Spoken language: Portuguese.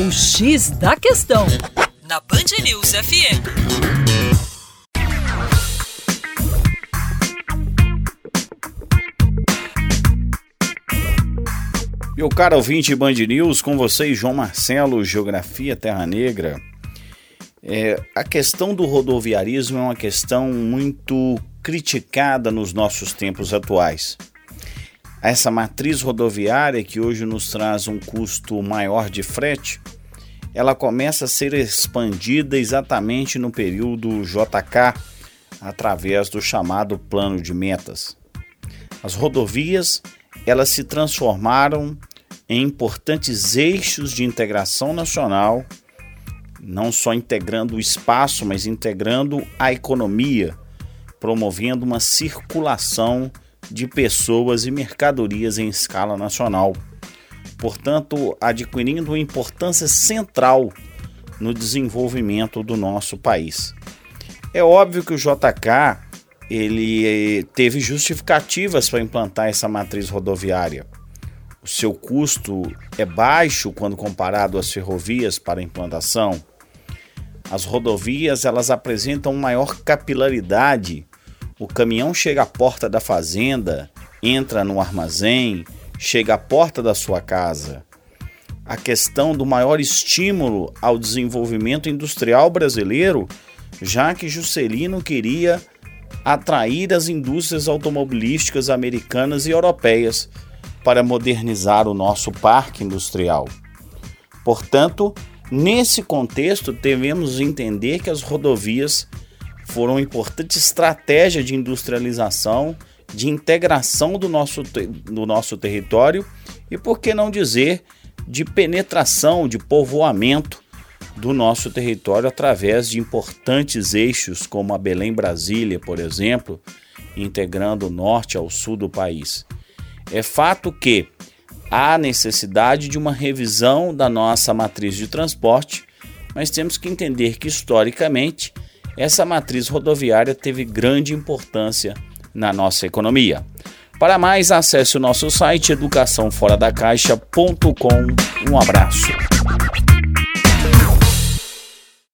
O X da Questão, na Band News FM. Meu caro ouvinte Band News, com vocês, João Marcelo, Geografia Terra Negra. É, a questão do rodoviarismo é uma questão muito criticada nos nossos tempos atuais. Essa matriz rodoviária que hoje nos traz um custo maior de frete, ela começa a ser expandida exatamente no período JK, através do chamado plano de metas. As rodovias, elas se transformaram em importantes eixos de integração nacional não só integrando o espaço, mas integrando a economia, promovendo uma circulação de pessoas e mercadorias em escala nacional. Portanto, adquirindo importância central no desenvolvimento do nosso país. É óbvio que o JK ele teve justificativas para implantar essa matriz rodoviária. O seu custo é baixo quando comparado às ferrovias para implantação. As rodovias elas apresentam maior capilaridade. O caminhão chega à porta da fazenda, entra no armazém, chega à porta da sua casa. A questão do maior estímulo ao desenvolvimento industrial brasileiro, já que Juscelino queria atrair as indústrias automobilísticas americanas e europeias para modernizar o nosso parque industrial. Portanto, Nesse contexto, devemos entender que as rodovias foram uma importante estratégia de industrialização, de integração do nosso, do nosso território e, por que não dizer, de penetração, de povoamento do nosso território através de importantes eixos como a Belém-Brasília, por exemplo, integrando o norte ao sul do país. É fato que há necessidade de uma revisão da nossa matriz de transporte, mas temos que entender que historicamente essa matriz rodoviária teve grande importância na nossa economia. Para mais, acesse o nosso site educaçãoforadacaixa.com. Um abraço.